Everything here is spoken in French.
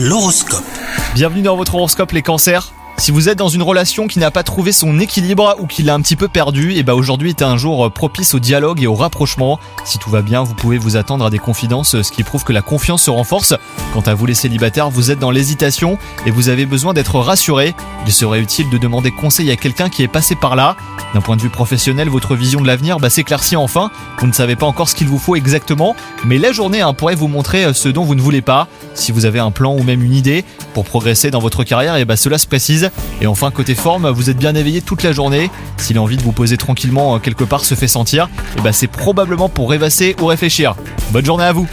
L'horoscope. Bienvenue dans votre horoscope les cancers. Si vous êtes dans une relation qui n'a pas trouvé son équilibre ou qui l'a un petit peu perdu, et bah aujourd'hui est un jour propice au dialogue et au rapprochement. Si tout va bien, vous pouvez vous attendre à des confidences, ce qui prouve que la confiance se renforce. Quant à vous les célibataires, vous êtes dans l'hésitation et vous avez besoin d'être rassuré. Il serait utile de demander conseil à quelqu'un qui est passé par là. D'un point de vue professionnel, votre vision de l'avenir bah, s'éclaircit enfin. Vous ne savez pas encore ce qu'il vous faut exactement, mais la journée pourrait vous montrer ce dont vous ne voulez pas. Si vous avez un plan ou même une idée pour progresser dans votre carrière, et bah cela se précise. Et enfin, côté forme, vous êtes bien éveillé toute la journée. Si l'envie de vous poser tranquillement euh, quelque part se fait sentir, et bah c'est probablement pour rêvasser ou réfléchir. Bonne journée à vous